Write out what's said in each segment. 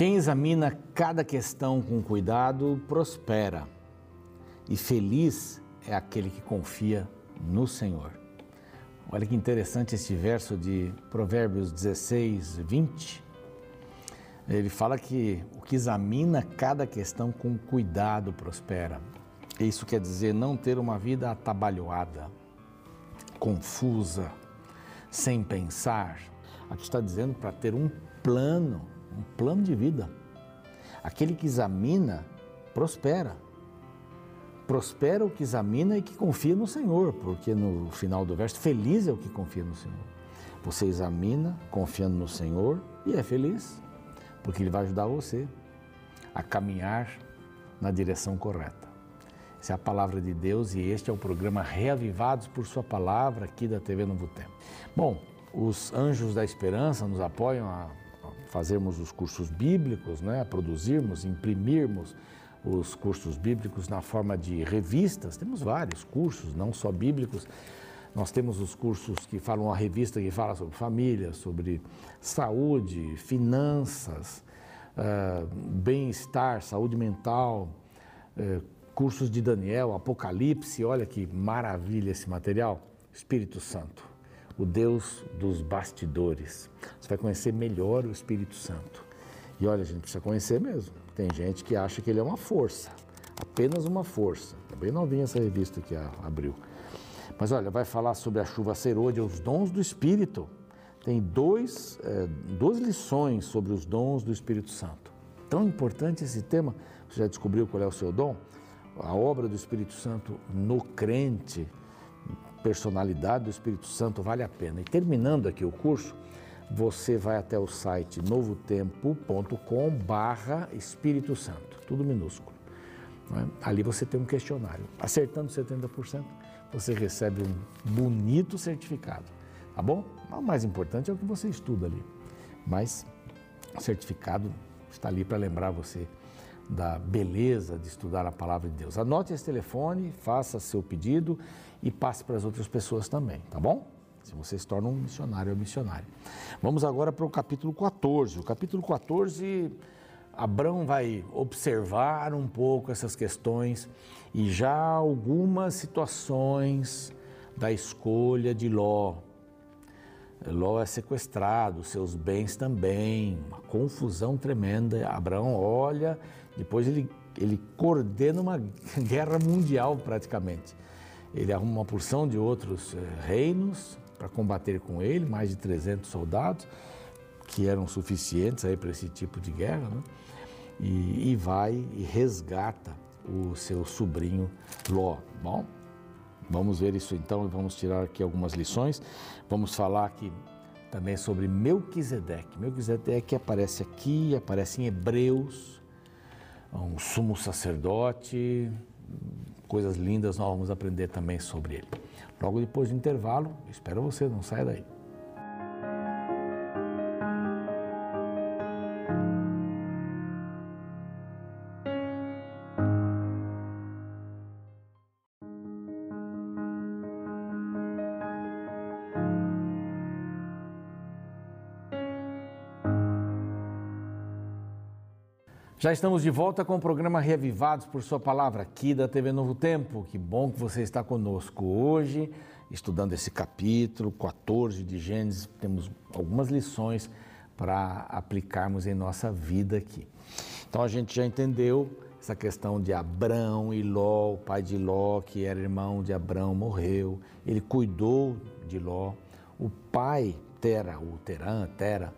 Quem examina cada questão com cuidado prospera, e feliz é aquele que confia no Senhor. Olha que interessante esse verso de Provérbios 16, 20. Ele fala que o que examina cada questão com cuidado prospera. Isso quer dizer não ter uma vida atabalhoada, confusa, sem pensar. Aqui está dizendo para ter um plano, um plano de vida. Aquele que examina, prospera. Prospera o que examina e que confia no Senhor, porque no final do verso, feliz é o que confia no Senhor. Você examina confiando no Senhor e é feliz, porque Ele vai ajudar você a caminhar na direção correta. Essa é a palavra de Deus e este é o programa Reavivados por Sua Palavra aqui da TV Novo Tempo. Bom, os anjos da esperança nos apoiam fazermos os cursos bíblicos, né, produzirmos, imprimirmos os cursos bíblicos na forma de revistas. Temos vários cursos, não só bíblicos. Nós temos os cursos que falam a revista que fala sobre família, sobre saúde, finanças, uh, bem-estar, saúde mental, uh, cursos de Daniel, Apocalipse, olha que maravilha esse material. Espírito Santo, o Deus dos bastidores. Você vai conhecer melhor o Espírito Santo. E olha, a gente precisa conhecer mesmo. Tem gente que acha que ele é uma força, apenas uma força. Está bem novinha essa revista que abriu. Mas olha, vai falar sobre a chuva serôdia, os dons do Espírito. Tem dois, é, duas lições sobre os dons do Espírito Santo. Tão importante esse tema. Você já descobriu qual é o seu dom? a obra do Espírito Santo no crente, personalidade do Espírito Santo, vale a pena. E terminando aqui o curso, você vai até o site novotempo.com barra Espírito Santo, tudo minúsculo. É? Ali você tem um questionário. Acertando 70%, você recebe um bonito certificado, tá bom? O mais importante é o que você estuda ali. Mas o certificado está ali para lembrar você da beleza de estudar a palavra de Deus. Anote esse telefone, faça seu pedido e passe para as outras pessoas também, tá bom? Se você se torna um missionário ou missionária. Vamos agora para o capítulo 14. O capítulo 14, Abraão vai observar um pouco essas questões e já algumas situações da escolha de Ló. Ló é sequestrado, seus bens também, uma confusão tremenda. Abraão olha depois ele, ele coordena uma guerra mundial praticamente. Ele arruma uma porção de outros eh, reinos para combater com ele, mais de 300 soldados, que eram suficientes para esse tipo de guerra, né? e, e vai e resgata o seu sobrinho Ló. Bom, vamos ver isso então e vamos tirar aqui algumas lições. Vamos falar aqui também sobre Melquisedeque. Melquisedeque aparece aqui, aparece em Hebreus, um sumo sacerdote, coisas lindas nós vamos aprender também sobre ele. Logo depois do intervalo, espero você, não saia daí. Já estamos de volta com o programa Reavivados por Sua Palavra, aqui da TV Novo Tempo. Que bom que você está conosco hoje, estudando esse capítulo 14 de Gênesis. Temos algumas lições para aplicarmos em nossa vida aqui. Então a gente já entendeu essa questão de Abrão e Ló, o pai de Ló, que era irmão de Abrão, morreu. Ele cuidou de Ló. O pai, Tera, o Terã, Tera,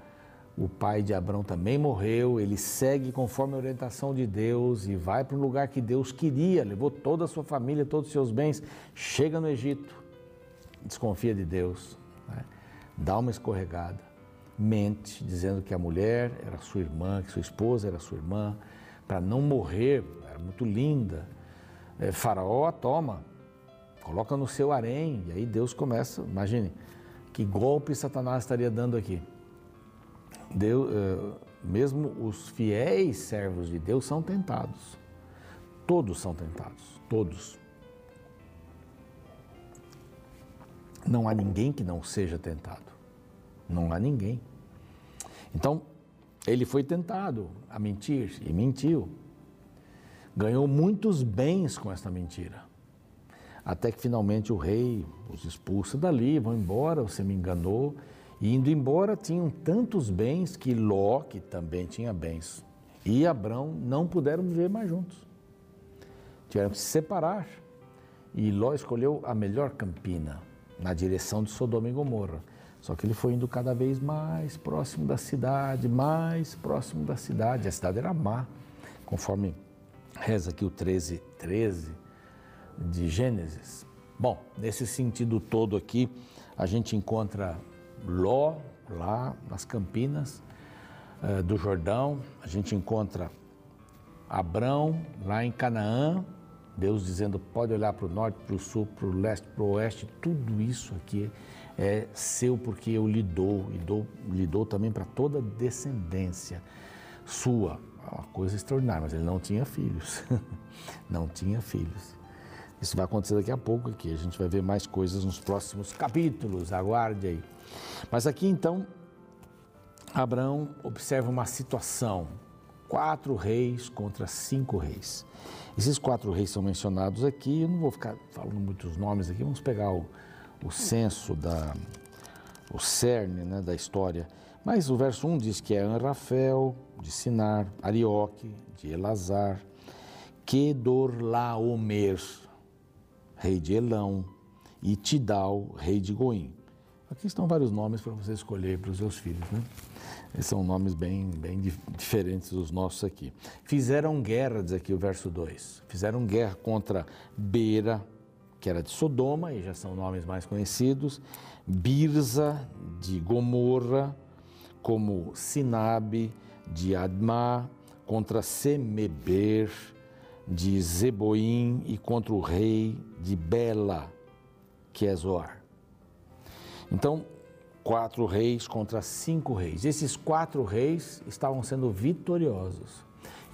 o pai de Abraão também morreu, ele segue conforme a orientação de Deus e vai para um lugar que Deus queria, levou toda a sua família, todos os seus bens, chega no Egito, desconfia de Deus, né? dá uma escorregada, mente, dizendo que a mulher era sua irmã, que sua esposa era sua irmã, para não morrer, era muito linda. É, faraó a toma, coloca no seu harém, e aí Deus começa, imagine, que golpe Satanás estaria dando aqui Deus, eh, mesmo os fiéis servos de Deus são tentados. Todos são tentados, todos. Não há ninguém que não seja tentado. Não há ninguém. Então, ele foi tentado a mentir e mentiu. Ganhou muitos bens com essa mentira. Até que finalmente o rei os expulsa dali, vão embora, você me enganou. Indo embora, tinham tantos bens que Ló, que também tinha bens, e Abrão não puderam viver mais juntos. Tiveram que se separar. E Ló escolheu a melhor campina, na direção de Sodoma e Gomorra. Só que ele foi indo cada vez mais próximo da cidade, mais próximo da cidade. A cidade era má, conforme reza aqui o 13, 13 de Gênesis. Bom, nesse sentido todo aqui, a gente encontra Ló, lá nas Campinas uh, do Jordão, a gente encontra Abrão, lá em Canaã, Deus dizendo: pode olhar para o norte, para o sul, para o leste, para o oeste, tudo isso aqui é seu porque eu lhe dou e dou, lhe dou também para toda descendência sua. Uma coisa extraordinária, mas ele não tinha filhos. não tinha filhos. Isso vai acontecer daqui a pouco aqui. A gente vai ver mais coisas nos próximos capítulos. Aguarde aí. Mas aqui então, Abraão observa uma situação: quatro reis contra cinco reis. Esses quatro reis são mencionados aqui, eu não vou ficar falando muitos nomes aqui, vamos pegar o, o censo, da, o cerne né, da história. Mas o verso 1 diz que é Anrafel, de Sinar, Arioque, de Elazar, Kedorlaomer, rei de Elão, e Tidal, rei de Goim. Aqui estão vários nomes para você escolher para os seus filhos, né? São nomes bem, bem diferentes dos nossos aqui. Fizeram guerra, diz aqui o verso 2. Fizeram guerra contra Beira, que era de Sodoma, e já são nomes mais conhecidos, Birza, de Gomorra, como Sinabe, de Adma, contra Semeber, de Zeboim, e contra o rei de Bela, que é Zoar. Então, quatro reis contra cinco reis. Esses quatro reis estavam sendo vitoriosos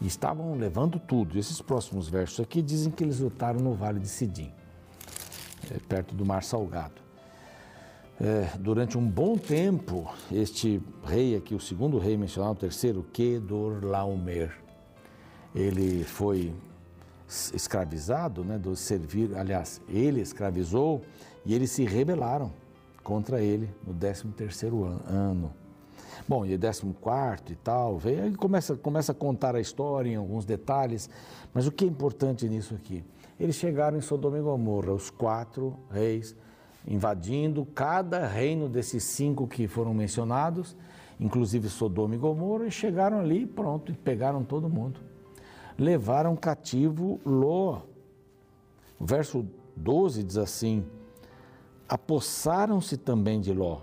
e estavam levando tudo. Esses próximos versos aqui dizem que eles lutaram no Vale de Sidim, é, perto do Mar Salgado. É, durante um bom tempo, este rei aqui, o segundo rei mencionado, o terceiro, Kedorlaomer, ele foi escravizado, né, do servir, aliás, ele escravizou e eles se rebelaram contra ele no 13º ano. Bom, e 14 e tal, veio, aí começa, começa a contar a história em alguns detalhes, mas o que é importante nisso aqui? Eles chegaram em Sodoma e Gomorra, os quatro reis, invadindo cada reino desses cinco que foram mencionados, inclusive Sodoma e Gomorra, e chegaram ali pronto, e pegaram todo mundo. Levaram cativo Ló. O verso 12 diz assim: apossaram-se também de Ló,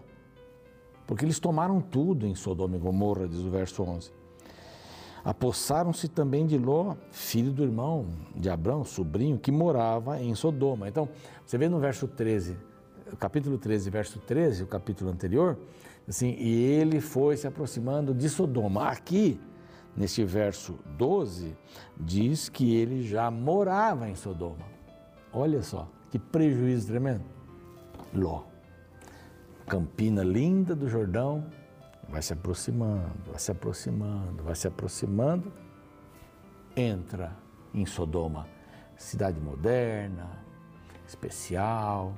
porque eles tomaram tudo em Sodoma e Gomorra, diz o verso 11. Apossaram-se também de Ló, filho do irmão de Abraão, sobrinho, que morava em Sodoma. Então, você vê no verso 13, capítulo 13, verso 13, o capítulo anterior, assim, e ele foi se aproximando de Sodoma. Aqui, neste verso 12, diz que ele já morava em Sodoma. Olha só, que prejuízo tremendo. Ló. Campina linda do Jordão, vai se aproximando, vai se aproximando, vai se aproximando, entra em Sodoma, cidade moderna, especial.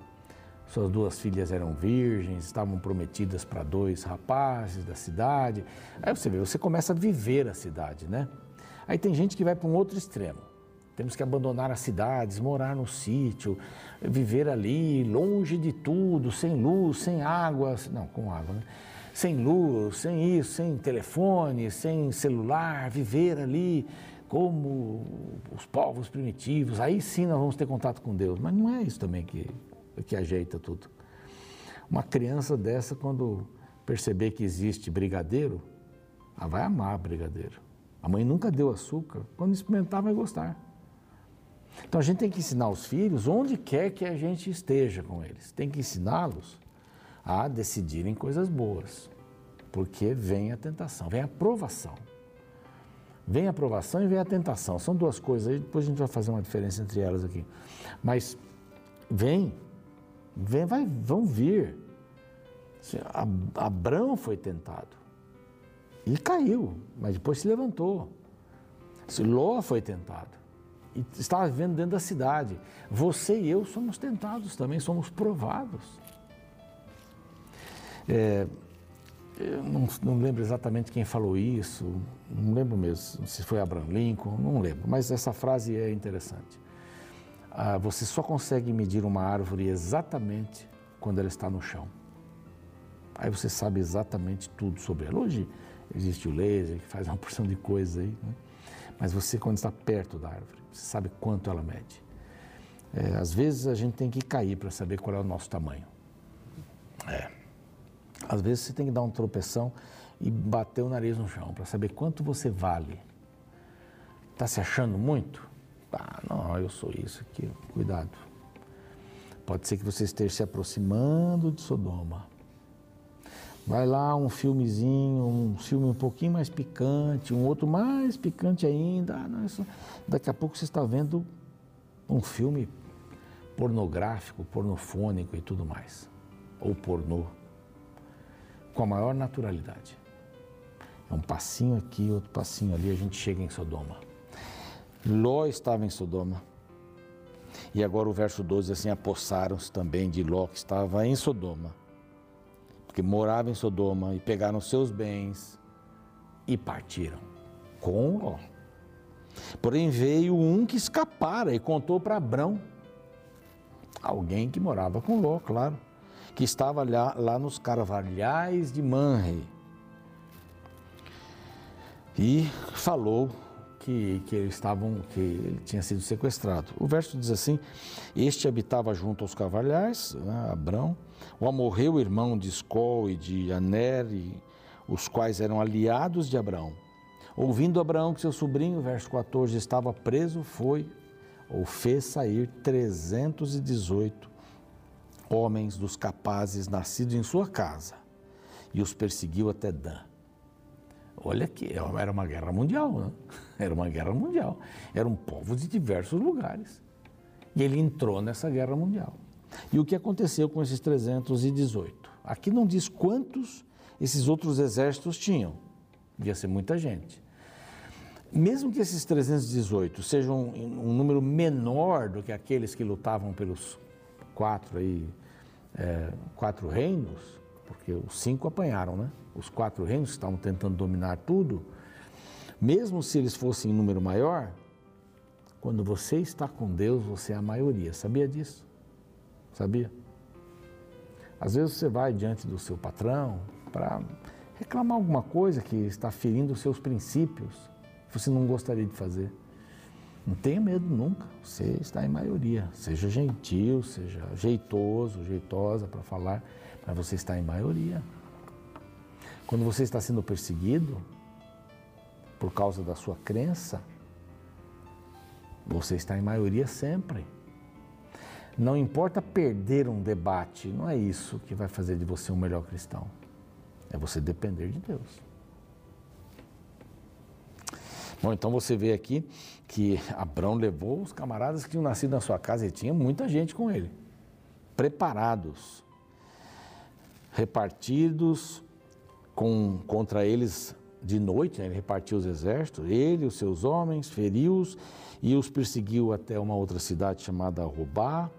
Suas duas filhas eram virgens, estavam prometidas para dois rapazes da cidade. Aí você vê, você começa a viver a cidade, né? Aí tem gente que vai para um outro extremo. Temos que abandonar as cidades, morar no sítio, viver ali, longe de tudo, sem luz, sem água, não, com água, né? Sem luz, sem isso, sem telefone, sem celular, viver ali como os povos primitivos. Aí sim nós vamos ter contato com Deus. Mas não é isso também que, que ajeita tudo. Uma criança dessa, quando perceber que existe brigadeiro, ela vai amar brigadeiro. A mãe nunca deu açúcar, quando experimentar vai gostar. Então a gente tem que ensinar os filhos onde quer que a gente esteja com eles. Tem que ensiná-los a decidirem coisas boas, porque vem a tentação, vem a provação. Vem a provação e vem a tentação. São duas coisas aí, depois a gente vai fazer uma diferença entre elas aqui. Mas vem, vem, vai, vão vir. Abraão foi tentado. E caiu, mas depois se levantou. Ló foi tentado. E estava vivendo dentro da cidade. Você e eu somos tentados também, somos provados. É, eu não, não, lembro exatamente quem falou isso, não lembro mesmo se foi Abraham Lincoln, não lembro, mas essa frase é interessante. Ah, você só consegue medir uma árvore exatamente quando ela está no chão. Aí você sabe exatamente tudo sobre ela. Hoje existe o laser que faz uma porção de coisas aí, né? mas você quando está perto da árvore, você sabe quanto ela mede. É, às vezes a gente tem que cair para saber qual é o nosso tamanho. É. Às vezes você tem que dar um tropeção e bater o nariz no chão para saber quanto você vale. Está se achando muito? Ah, não, eu sou isso aqui. Cuidado. Pode ser que você esteja se aproximando de Sodoma. Vai lá um filmezinho, um filme um pouquinho mais picante, um outro mais picante ainda. Ah, não, isso... Daqui a pouco você está vendo um filme pornográfico, pornofônico e tudo mais. Ou pornô com a maior naturalidade. É um passinho aqui, outro passinho ali, a gente chega em Sodoma. Ló estava em Sodoma. E agora o verso 12 assim, apossaram-se também de Ló que estava em Sodoma. Porque morava em Sodoma e pegaram seus bens e partiram com Ló. Porém veio um que escapara e contou para Abrão, alguém que morava com Ló, claro que estava lá, lá nos carvalhais de Manre. E falou que, que eles estavam, que ele tinha sido sequestrado. O verso diz assim: Este habitava junto aos carvalhais, né, Abrão. O amorreu irmão de Escol e de Aner, os quais eram aliados de Abraão. Ouvindo Abraão que seu sobrinho, verso 14, estava preso, foi ou fez sair 318 homens dos capazes nascidos em sua casa e os perseguiu até Dan. Olha que era uma guerra mundial, né? era uma guerra mundial. Eram povos de diversos lugares. E ele entrou nessa guerra mundial. E o que aconteceu com esses 318? Aqui não diz quantos esses outros exércitos tinham. Devia ser muita gente. Mesmo que esses 318 sejam um, um número menor do que aqueles que lutavam pelos quatro aí, é, quatro reinos, porque os cinco apanharam, né? Os quatro reinos estavam tentando dominar tudo. Mesmo se eles fossem em número maior, quando você está com Deus, você é a maioria. Sabia disso? Sabia? Às vezes você vai diante do seu patrão para reclamar alguma coisa que está ferindo os seus princípios, que você não gostaria de fazer. Não tenha medo nunca, você está em maioria. Seja gentil, seja jeitoso, jeitosa para falar, mas você está em maioria. Quando você está sendo perseguido por causa da sua crença, você está em maioria sempre. Não importa perder um debate, não é isso que vai fazer de você um melhor cristão. É você depender de Deus. Bom, então você vê aqui que Abrão levou os camaradas que tinham nascido na sua casa e tinha muita gente com ele, preparados, repartidos com, contra eles de noite, né? ele repartiu os exércitos, ele, os seus homens, feriu-os e os perseguiu até uma outra cidade chamada Robá,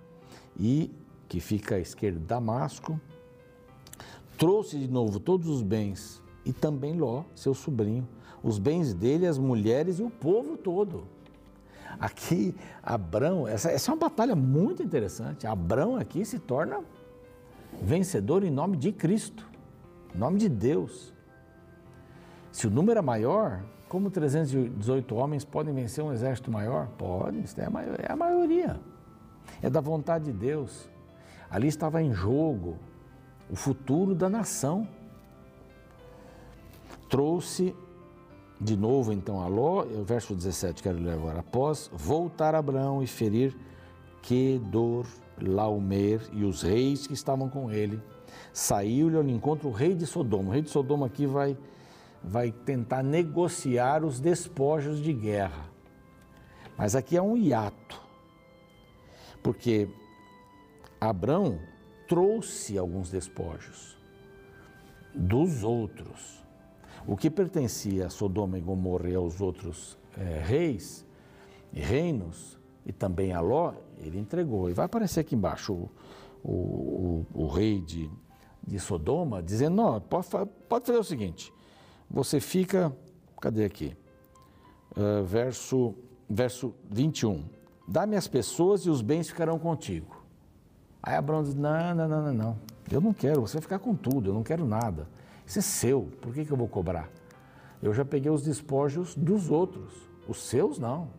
e que fica à esquerda de Damasco. Trouxe de novo todos os bens e também Ló, seu sobrinho, os bens dele, as mulheres e o povo todo. Aqui, Abrão, essa, essa é uma batalha muito interessante. Abrão aqui se torna vencedor em nome de Cristo, em nome de Deus. Se o número é maior, como 318 homens podem vencer um exército maior? Podem, isso é a, maioria, é a maioria. É da vontade de Deus. Ali estava em jogo o futuro da nação. Trouxe de novo, então, a Ló, o verso 17, quero ler agora. Após voltar Abraão e ferir Kedor, Laomer e os reis que estavam com ele, saiu-lhe ao encontro o rei de Sodoma. O rei de Sodoma aqui vai, vai tentar negociar os despojos de guerra. Mas aqui é um hiato, porque Abraão trouxe alguns despojos dos outros O que pertencia a Sodoma e Gomorra e aos outros é, reis e reinos, e também a Ló, ele entregou. E vai aparecer aqui embaixo o, o, o, o rei de, de Sodoma dizendo: não, pode, pode fazer o seguinte, você fica, cadê aqui? Uh, verso, verso 21. Dá-me as pessoas e os bens ficarão contigo. Aí Abraão diz: não, não, não, não, não. Eu não quero, você vai ficar com tudo, eu não quero nada. Isso é seu, por que, que eu vou cobrar? Eu já peguei os despojos dos outros, os seus não.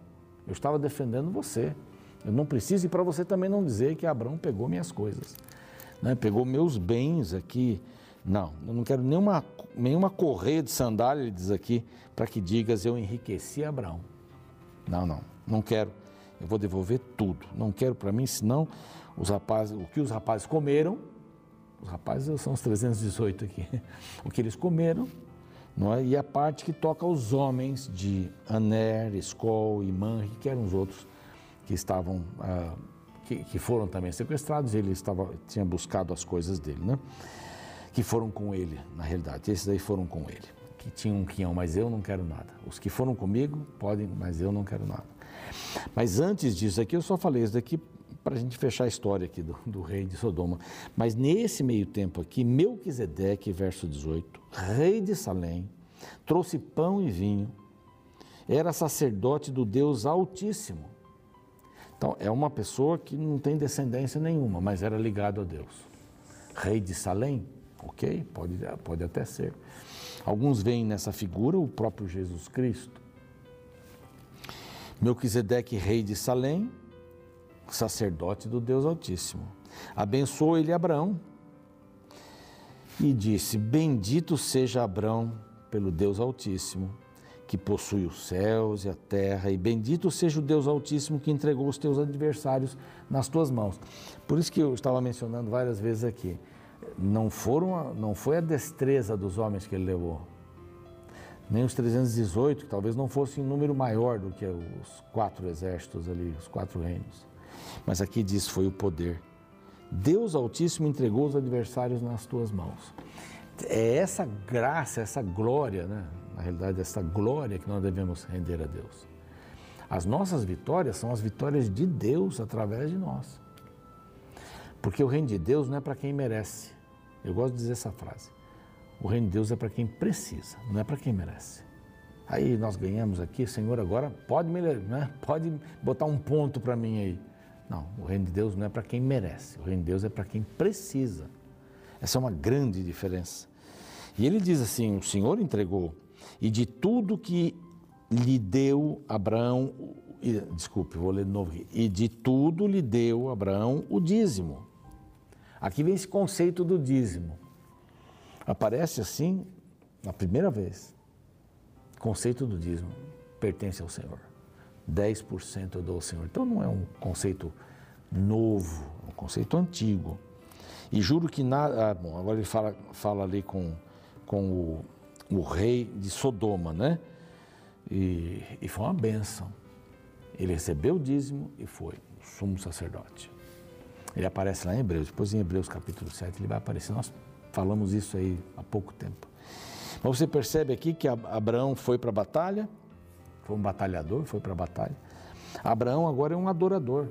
Eu estava defendendo você. Eu não preciso, e para você também não dizer que Abraão pegou minhas coisas, né? pegou meus bens aqui. Não, eu não quero nenhuma, nenhuma correia de sandália, ele diz aqui, para que digas eu enriqueci Abraão. Não, não, não quero. Eu vou devolver tudo. Não quero para mim, senão os rapazes, o que os rapazes comeram, os rapazes são os 318 aqui, o que eles comeram, é? e a parte que toca aos homens de Aner, Escol e Manri, que eram os outros que estavam, ah, que, que, foram também sequestrados, ele estava, tinha buscado as coisas dele, né? que foram com ele, na realidade, esses aí foram com ele, que tinham um quinhão, mas eu não quero nada. Os que foram comigo podem, mas eu não quero nada. Mas antes disso aqui, eu só falei isso daqui para a gente fechar a história aqui do, do, rei de Sodoma. Mas nesse meio tempo aqui, Melquisedeque, verso 18, rei de Salém, trouxe pão e vinho, era sacerdote do Deus Altíssimo então, é uma pessoa que não tem descendência nenhuma, mas era ligado a Deus. Rei de Salém, ok, pode, pode até ser. Alguns veem nessa figura o próprio Jesus Cristo. Melquisedeque, rei de Salém, sacerdote do Deus Altíssimo. Abençoou ele Abraão e disse: Bendito seja Abraão pelo Deus Altíssimo que possui os céus e a terra, e bendito seja o Deus Altíssimo que entregou os teus adversários nas tuas mãos. Por isso que eu estava mencionando várias vezes aqui, não foram, não foi a destreza dos homens que ele levou, nem os 318, que talvez não fosse em número maior do que os quatro exércitos ali, os quatro reinos. Mas aqui diz foi o poder. Deus Altíssimo entregou os adversários nas tuas mãos. É essa graça, essa glória, né? na realidade, essa glória que nós devemos render a Deus. As nossas vitórias são as vitórias de Deus através de nós. Porque o reino de Deus não é para quem merece. Eu gosto de dizer essa frase. O reino de Deus é para quem precisa, não é para quem merece. Aí nós ganhamos aqui, Senhor, agora pode, me, né? pode botar um ponto para mim aí. Não, o reino de Deus não é para quem merece, o reino de Deus é para quem precisa. Essa é uma grande diferença. E ele diz assim: o Senhor entregou e de tudo que lhe deu Abraão, desculpe, vou ler de novo aqui, e de tudo lhe deu Abraão o dízimo. Aqui vem esse conceito do dízimo. Aparece assim na primeira vez. Conceito do dízimo pertence ao Senhor. 10% eu dou ao Senhor. Então não é um conceito novo, é um conceito antigo. E juro que nada. Ah, bom, agora ele fala, fala ali com, com o o rei de Sodoma, né? E, e foi uma benção. Ele recebeu o dízimo e foi sumo sacerdote. Ele aparece lá em Hebreus, depois em Hebreus capítulo 7 ele vai aparecer. Nós falamos isso aí há pouco tempo. Mas você percebe aqui que Abraão foi para a batalha, foi um batalhador, foi para a batalha. Abraão agora é um adorador.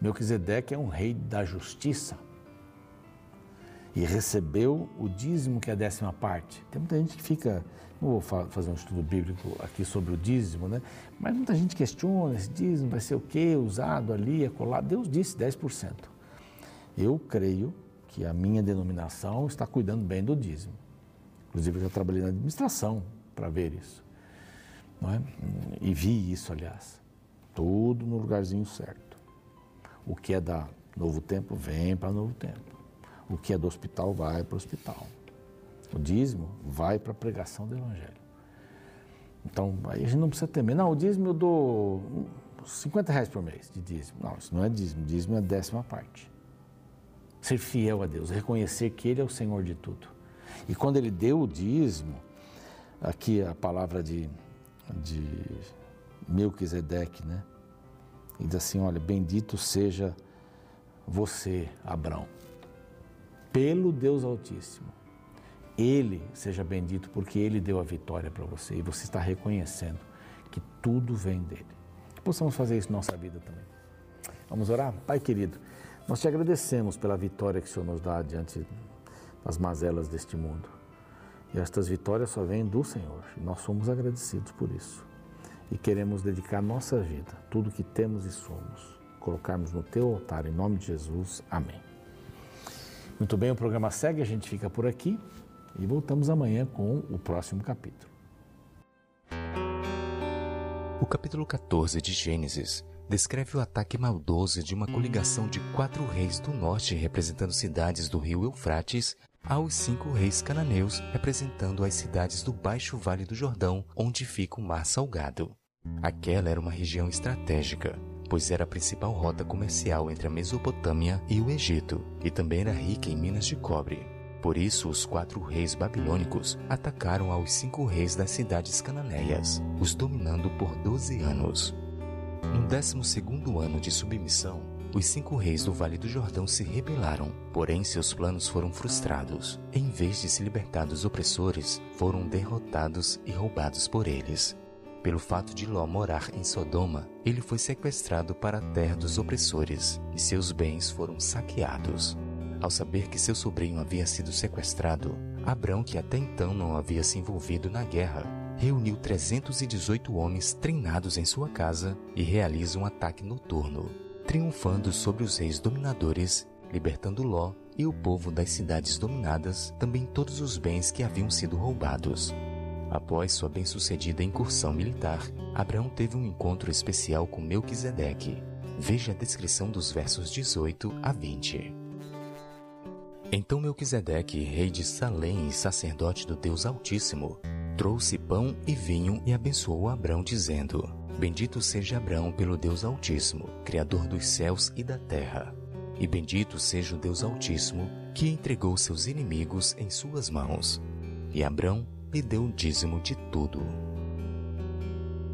Melquisedeque é um rei da justiça e recebeu o dízimo, que é a décima parte. Tem muita gente que fica, não vou fazer um estudo bíblico aqui sobre o dízimo, né? mas muita gente questiona, esse dízimo vai ser o quê? Usado ali, é colado. Deus disse 10%. Eu creio que a minha denominação está cuidando bem do dízimo. Inclusive, eu já trabalhei na administração para ver isso. É? E vi isso, aliás. Tudo no lugarzinho certo. O que é da Novo Tempo, vem para Novo Tempo. O que é do hospital vai para o hospital. O dízimo vai para a pregação do Evangelho. Então, aí a gente não precisa temer. Não, o dízimo eu dou 50 reais por mês de dízimo. Não, isso não é dízimo. Dízimo é a décima parte. Ser fiel a Deus, reconhecer que Ele é o Senhor de tudo. E quando Ele deu o dízimo, aqui a palavra de, de Melquisedeque, né? E diz assim: olha, bendito seja você, Abraão pelo Deus Altíssimo, Ele seja bendito porque Ele deu a vitória para você e você está reconhecendo que tudo vem dele. Que possamos fazer isso na nossa vida também. Vamos orar? Pai querido, nós te agradecemos pela vitória que o Senhor nos dá diante das mazelas deste mundo. E estas vitórias só vêm do Senhor. Nós somos agradecidos por isso. E queremos dedicar nossa vida, tudo que temos e somos, colocarmos no teu altar, em nome de Jesus. Amém. Muito bem, o programa segue, a gente fica por aqui e voltamos amanhã com o próximo capítulo. O capítulo 14 de Gênesis descreve o ataque maldoso de uma coligação de quatro reis do norte representando cidades do rio Eufrates aos cinco reis cananeus representando as cidades do Baixo Vale do Jordão, onde fica o Mar Salgado. Aquela era uma região estratégica, pois era a principal rota comercial entre a Mesopotâmia e o Egito, e também era rica em minas de cobre. Por isso, os quatro reis babilônicos atacaram aos cinco reis das cidades cananeias, os dominando por doze anos. No décimo segundo ano de submissão, os cinco reis do Vale do Jordão se rebelaram, porém seus planos foram frustrados. Em vez de se libertar dos opressores, foram derrotados e roubados por eles. Pelo fato de Ló morar em Sodoma, ele foi sequestrado para a terra dos opressores e seus bens foram saqueados. Ao saber que seu sobrinho havia sido sequestrado, Abrão, que até então não havia se envolvido na guerra, reuniu 318 homens treinados em sua casa e realiza um ataque noturno, triunfando sobre os reis dominadores, libertando Ló e o povo das cidades dominadas, também todos os bens que haviam sido roubados. Após sua bem-sucedida incursão militar, Abraão teve um encontro especial com Melquisedeque. Veja a descrição dos versos 18 a 20. Então Melquisedeque, rei de Salém e sacerdote do Deus Altíssimo, trouxe pão e vinho e abençoou Abrão, dizendo: Bendito seja Abrão pelo Deus Altíssimo, Criador dos céus e da terra. E bendito seja o Deus Altíssimo, que entregou seus inimigos em suas mãos. E Abrão lhe deu o dízimo de tudo.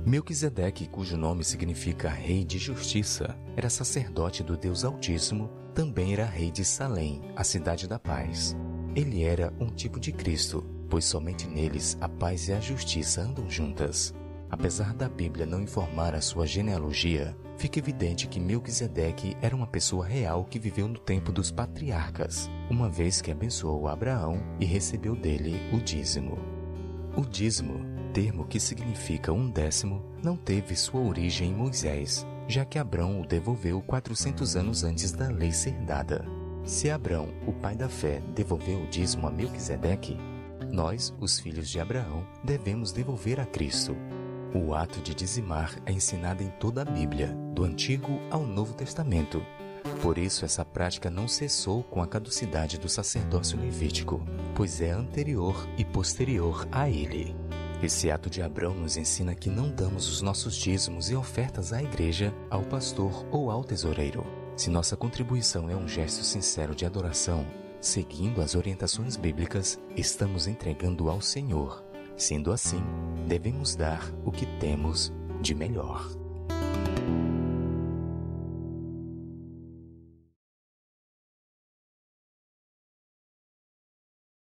Melquisedeque, cujo nome significa Rei de Justiça, era sacerdote do Deus Altíssimo, também era rei de Salém, a cidade da paz. Ele era um tipo de Cristo, pois somente neles a paz e a justiça andam juntas. Apesar da Bíblia não informar a sua genealogia, fica evidente que Melquisedeque era uma pessoa real que viveu no tempo dos patriarcas, uma vez que abençoou Abraão e recebeu dele o dízimo. O dízimo termo que significa um décimo não teve sua origem em Moisés, já que Abrão o devolveu 400 anos antes da lei ser dada. Se Abrão, o pai da fé, devolveu o dízimo a Melquisedeque, nós, os filhos de Abraão, devemos devolver a Cristo. O ato de dizimar é ensinado em toda a Bíblia, do Antigo ao Novo Testamento. Por isso, essa prática não cessou com a caducidade do sacerdócio levítico, pois é anterior e posterior a ele. Esse ato de Abraão nos ensina que não damos os nossos dízimos e ofertas à igreja, ao pastor ou ao tesoureiro. Se nossa contribuição é um gesto sincero de adoração, seguindo as orientações bíblicas, estamos entregando ao Senhor. Sendo assim, devemos dar o que temos de melhor.